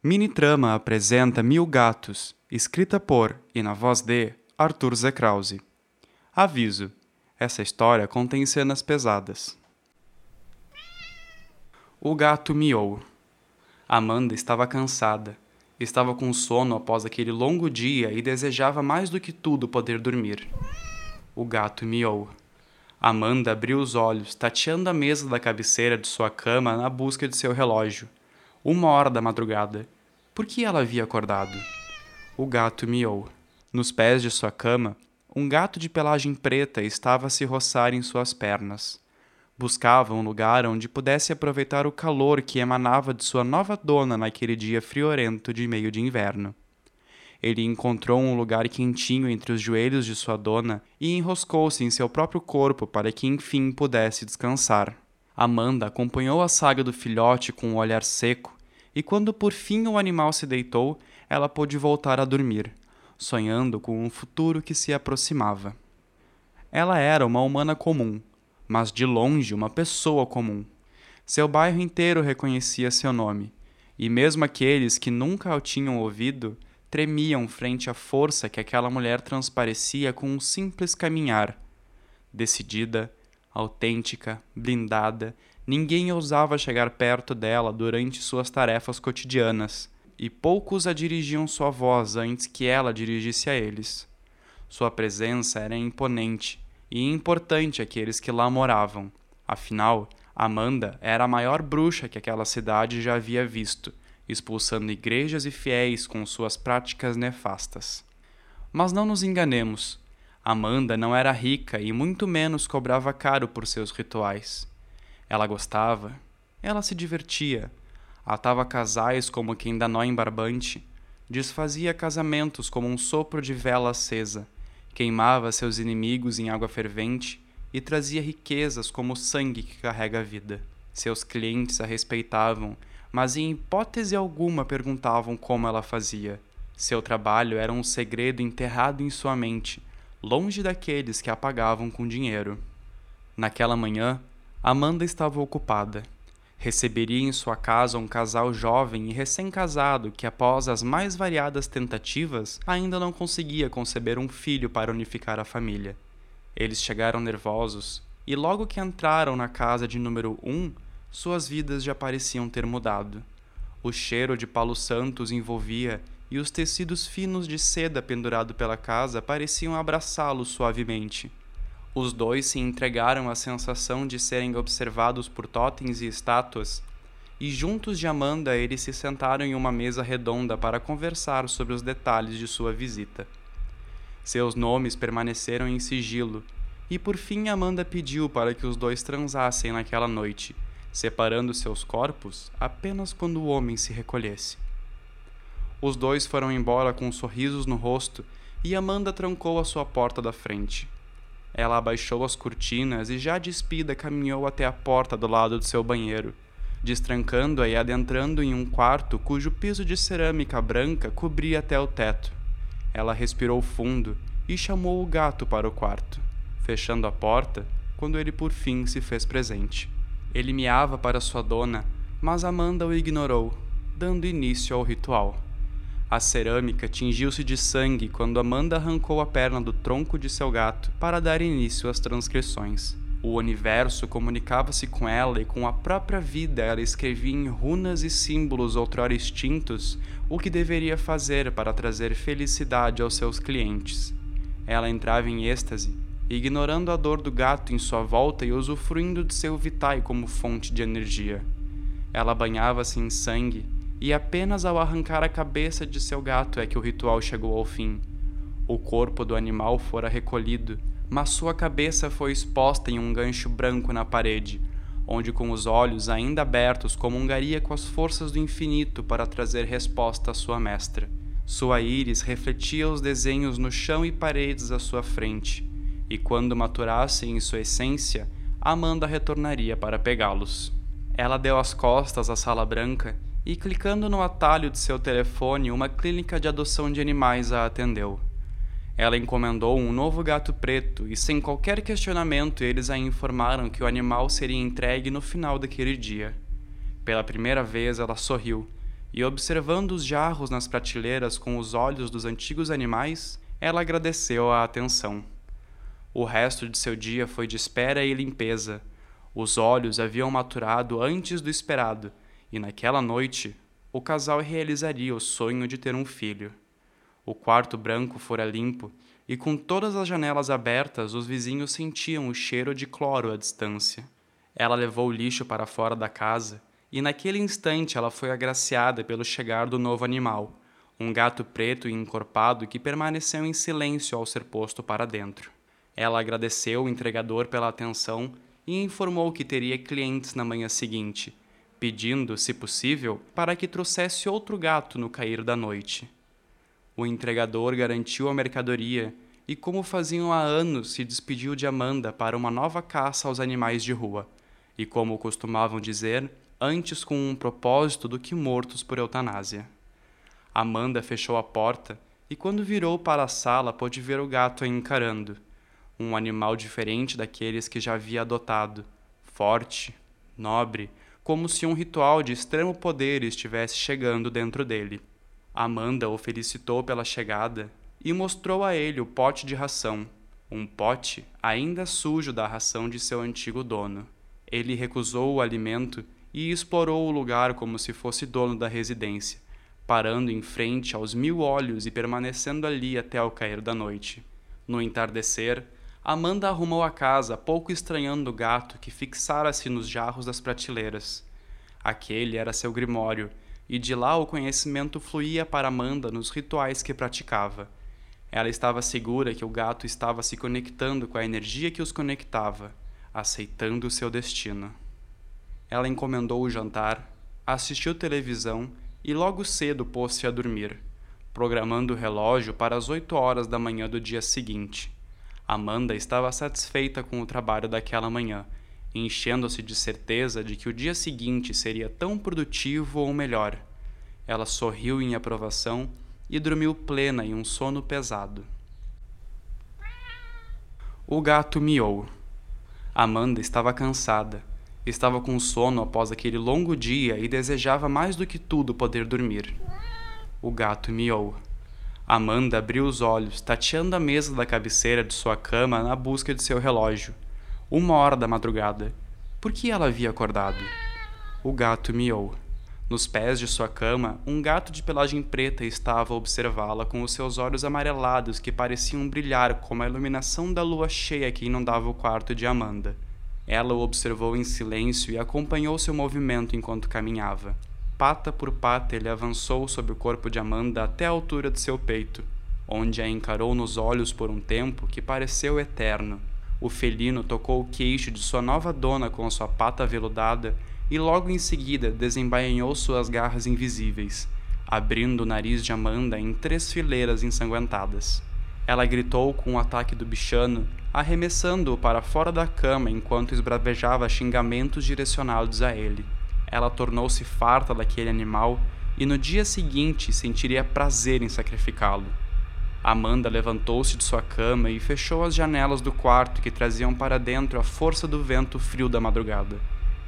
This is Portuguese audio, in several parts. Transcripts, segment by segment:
Mini Trama apresenta Mil Gatos, escrita por e na voz de Arthur Zekrause. Aviso: essa história contém cenas pesadas. O gato miou. Amanda estava cansada. Estava com sono após aquele longo dia e desejava mais do que tudo poder dormir. O gato miou. Amanda abriu os olhos, tateando a mesa da cabeceira de sua cama na busca de seu relógio uma hora da madrugada. Por que ela havia acordado? O gato miou. Nos pés de sua cama, um gato de pelagem preta estava a se roçar em suas pernas. Buscava um lugar onde pudesse aproveitar o calor que emanava de sua nova dona naquele dia friorento de meio de inverno. Ele encontrou um lugar quentinho entre os joelhos de sua dona e enroscou-se em seu próprio corpo para que enfim pudesse descansar. Amanda acompanhou a saga do filhote com um olhar seco, e quando por fim o animal se deitou, ela pôde voltar a dormir, sonhando com um futuro que se aproximava. Ela era uma humana comum, mas de longe uma pessoa comum. Seu bairro inteiro reconhecia seu nome, e mesmo aqueles que nunca o tinham ouvido tremiam frente à força que aquela mulher transparecia com um simples caminhar. Decidida, autêntica, blindada, ninguém ousava chegar perto dela durante suas tarefas cotidianas, e poucos a dirigiam sua voz antes que ela dirigisse a eles. Sua presença era imponente e importante àqueles que lá moravam. Afinal, Amanda era a maior bruxa que aquela cidade já havia visto, expulsando igrejas e fiéis com suas práticas nefastas. Mas não nos enganemos. Amanda não era rica e muito menos cobrava caro por seus rituais. Ela gostava, ela se divertia, atava casais como quem dá nó em barbante, desfazia casamentos como um sopro de vela acesa, queimava seus inimigos em água fervente e trazia riquezas como o sangue que carrega a vida. Seus clientes a respeitavam, mas em hipótese alguma perguntavam como ela fazia. Seu trabalho era um segredo enterrado em sua mente, longe daqueles que a pagavam com dinheiro. Naquela manhã, Amanda estava ocupada. Receberia em sua casa um casal jovem e recém-casado que, após as mais variadas tentativas, ainda não conseguia conceber um filho para unificar a família. Eles chegaram nervosos e, logo que entraram na casa de número 1, um, suas vidas já pareciam ter mudado. O cheiro de Palo Santo os envolvia e os tecidos finos de seda pendurado pela casa pareciam abraçá-los suavemente. Os dois se entregaram à sensação de serem observados por totens e estátuas, e juntos de Amanda eles se sentaram em uma mesa redonda para conversar sobre os detalhes de sua visita. Seus nomes permaneceram em sigilo, e por fim Amanda pediu para que os dois transassem naquela noite, separando seus corpos apenas quando o homem se recolhesse. Os dois foram embora com sorrisos no rosto e Amanda trancou a sua porta da frente. Ela abaixou as cortinas e, já despida, caminhou até a porta do lado do seu banheiro, destrancando-a e adentrando em um quarto cujo piso de cerâmica branca cobria até o teto. Ela respirou fundo e chamou o gato para o quarto, fechando a porta quando ele por fim se fez presente. Ele miava para sua dona, mas Amanda o ignorou, dando início ao ritual. A cerâmica tingiu-se de sangue quando Amanda arrancou a perna do tronco de seu gato para dar início às transcrições. O universo comunicava-se com ela e com a própria vida ela escrevia em runas e símbolos outrora extintos o que deveria fazer para trazer felicidade aos seus clientes. Ela entrava em êxtase, ignorando a dor do gato em sua volta e usufruindo de seu vitai como fonte de energia. Ela banhava-se em sangue e apenas ao arrancar a cabeça de seu gato é que o ritual chegou ao fim. O corpo do animal fora recolhido, mas sua cabeça foi exposta em um gancho branco na parede, onde com os olhos ainda abertos comungaria com as forças do infinito para trazer resposta à sua mestra. Sua íris refletia os desenhos no chão e paredes à sua frente, e quando maturassem em sua essência, Amanda retornaria para pegá-los. Ela deu as costas à sala branca e, clicando no atalho de seu telefone, uma clínica de adoção de animais a atendeu. Ela encomendou um novo gato preto e, sem qualquer questionamento, eles a informaram que o animal seria entregue no final daquele dia. Pela primeira vez, ela sorriu, e observando os jarros nas prateleiras com os olhos dos antigos animais, ela agradeceu a atenção. O resto de seu dia foi de espera e limpeza. Os olhos haviam maturado antes do esperado, e naquela noite o casal realizaria o sonho de ter um filho. O quarto branco fora limpo, e com todas as janelas abertas, os vizinhos sentiam o cheiro de cloro à distância. Ela levou o lixo para fora da casa e naquele instante ela foi agraciada pelo chegar do novo animal, um gato preto e encorpado que permaneceu em silêncio ao ser posto para dentro. Ela agradeceu o entregador pela atenção e informou que teria clientes na manhã seguinte, pedindo, se possível, para que trouxesse outro gato no cair da noite. O entregador garantiu a mercadoria e, como faziam há anos, se despediu de Amanda para uma nova caça aos animais de rua. E, como costumavam dizer, antes com um propósito do que mortos por eutanásia. Amanda fechou a porta e, quando virou para a sala, pôde ver o gato a encarando. Um animal diferente daqueles que já havia adotado, forte, nobre, como se um ritual de extremo poder estivesse chegando dentro dele. Amanda o felicitou pela chegada e mostrou a ele o pote de ração, um pote ainda sujo da ração de seu antigo dono. Ele recusou o alimento e explorou o lugar como se fosse dono da residência, parando em frente aos mil olhos e permanecendo ali até o cair da noite. No entardecer, Amanda arrumou a casa, pouco estranhando o gato que fixara-se nos jarros das prateleiras. Aquele era seu grimório, e de lá o conhecimento fluía para Amanda nos rituais que praticava. Ela estava segura que o gato estava se conectando com a energia que os conectava, aceitando seu destino. Ela encomendou o jantar, assistiu televisão e logo cedo pôs-se a dormir, programando o relógio para as oito horas da manhã do dia seguinte. Amanda estava satisfeita com o trabalho daquela manhã, enchendo-se de certeza de que o dia seguinte seria tão produtivo ou melhor. Ela sorriu em aprovação e dormiu plena em um sono pesado. O gato miou. Amanda estava cansada Estava com sono após aquele longo dia e desejava mais do que tudo poder dormir. O gato miou. Amanda abriu os olhos, tateando a mesa da cabeceira de sua cama na busca de seu relógio. Uma hora da madrugada. Por que ela havia acordado? O gato miou. Nos pés de sua cama, um gato de pelagem preta estava a observá-la com os seus olhos amarelados que pareciam brilhar como a iluminação da lua cheia que inundava o quarto de Amanda. Ela o observou em silêncio e acompanhou seu movimento enquanto caminhava. Pata por pata, ele avançou sobre o corpo de Amanda até a altura de seu peito, onde a encarou nos olhos por um tempo que pareceu eterno. O felino tocou o queixo de sua nova dona com sua pata veludada e logo em seguida desembainhou suas garras invisíveis, abrindo o nariz de Amanda em três fileiras ensanguentadas. Ela gritou com o ataque do bichano arremessando-o para fora da cama enquanto esbravejava xingamentos direcionados a ele. Ela tornou-se farta daquele animal e no dia seguinte sentiria prazer em sacrificá-lo. Amanda levantou-se de sua cama e fechou as janelas do quarto que traziam para dentro a força do vento frio da madrugada.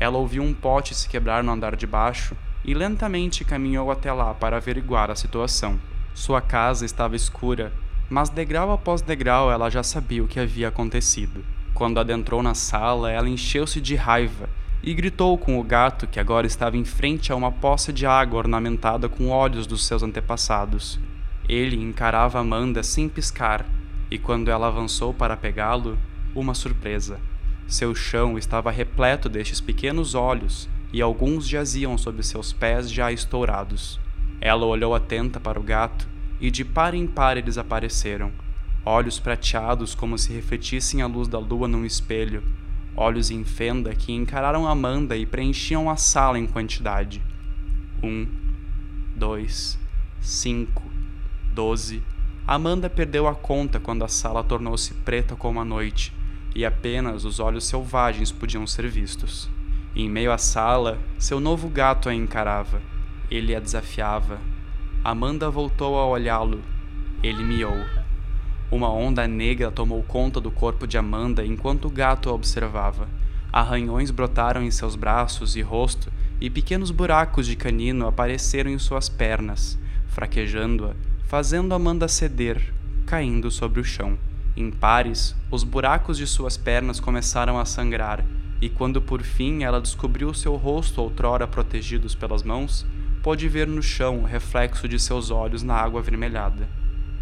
Ela ouviu um pote se quebrar no andar de baixo e lentamente caminhou até lá para averiguar a situação. Sua casa estava escura mas degrau após degrau ela já sabia o que havia acontecido. Quando adentrou na sala, ela encheu-se de raiva e gritou com o gato que agora estava em frente a uma poça de água ornamentada com olhos dos seus antepassados. Ele encarava Amanda sem piscar, e quando ela avançou para pegá-lo, uma surpresa. Seu chão estava repleto destes pequenos olhos, e alguns jaziam sob seus pés já estourados. Ela olhou atenta para o gato e de par em par eles apareceram, olhos prateados como se refletissem a luz da lua num espelho, olhos em fenda que encararam Amanda e preenchiam a sala em quantidade. Um, dois, cinco, doze. Amanda perdeu a conta quando a sala tornou-se preta como a noite e apenas os olhos selvagens podiam ser vistos. em meio à sala, seu novo gato a encarava. Ele a desafiava, Amanda voltou a olhá-lo. Ele miou. Uma onda negra tomou conta do corpo de Amanda enquanto o gato a observava. Arranhões brotaram em seus braços e rosto e pequenos buracos de canino apareceram em suas pernas, fraquejando-a, fazendo Amanda ceder, caindo sobre o chão. Em pares, os buracos de suas pernas começaram a sangrar, e quando por fim ela descobriu seu rosto outrora protegidos pelas mãos, pôde ver no chão o reflexo de seus olhos na água avermelhada.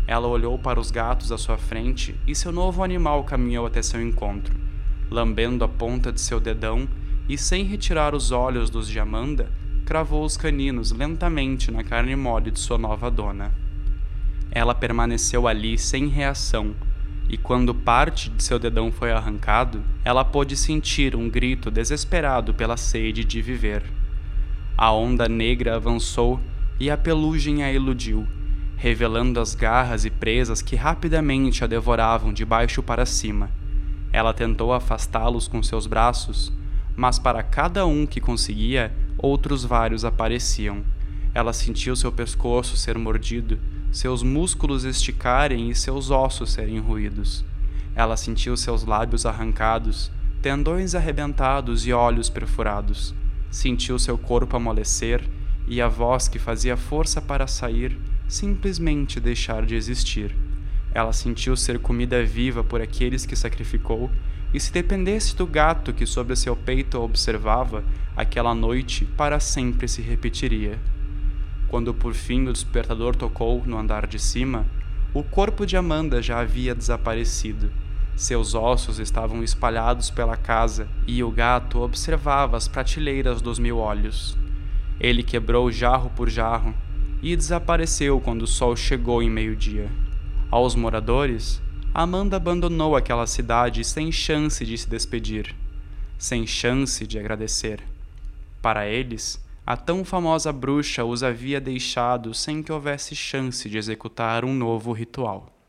Ela olhou para os gatos à sua frente e seu novo animal caminhou até seu encontro, lambendo a ponta de seu dedão e, sem retirar os olhos dos de Amanda, cravou os caninos lentamente na carne mole de sua nova dona. Ela permaneceu ali sem reação, e quando parte de seu dedão foi arrancado, ela pôde sentir um grito desesperado pela sede de viver. A onda negra avançou e a pelugem a iludiu, revelando as garras e presas que rapidamente a devoravam de baixo para cima. Ela tentou afastá-los com seus braços, mas para cada um que conseguia, outros vários apareciam. Ela sentiu seu pescoço ser mordido, seus músculos esticarem e seus ossos serem ruídos. Ela sentiu seus lábios arrancados, tendões arrebentados e olhos perfurados. Sentiu seu corpo amolecer e a voz que fazia força para sair simplesmente deixar de existir. Ela sentiu ser comida viva por aqueles que sacrificou, e se dependesse do gato que sobre seu peito a observava, aquela noite para sempre se repetiria. Quando por fim o despertador tocou no andar de cima, o corpo de Amanda já havia desaparecido. Seus ossos estavam espalhados pela casa e o gato observava as prateleiras dos mil olhos. Ele quebrou jarro por jarro e desapareceu quando o sol chegou em meio-dia. Aos moradores, Amanda abandonou aquela cidade sem chance de se despedir, sem chance de agradecer. Para eles, a tão famosa bruxa os havia deixado sem que houvesse chance de executar um novo ritual.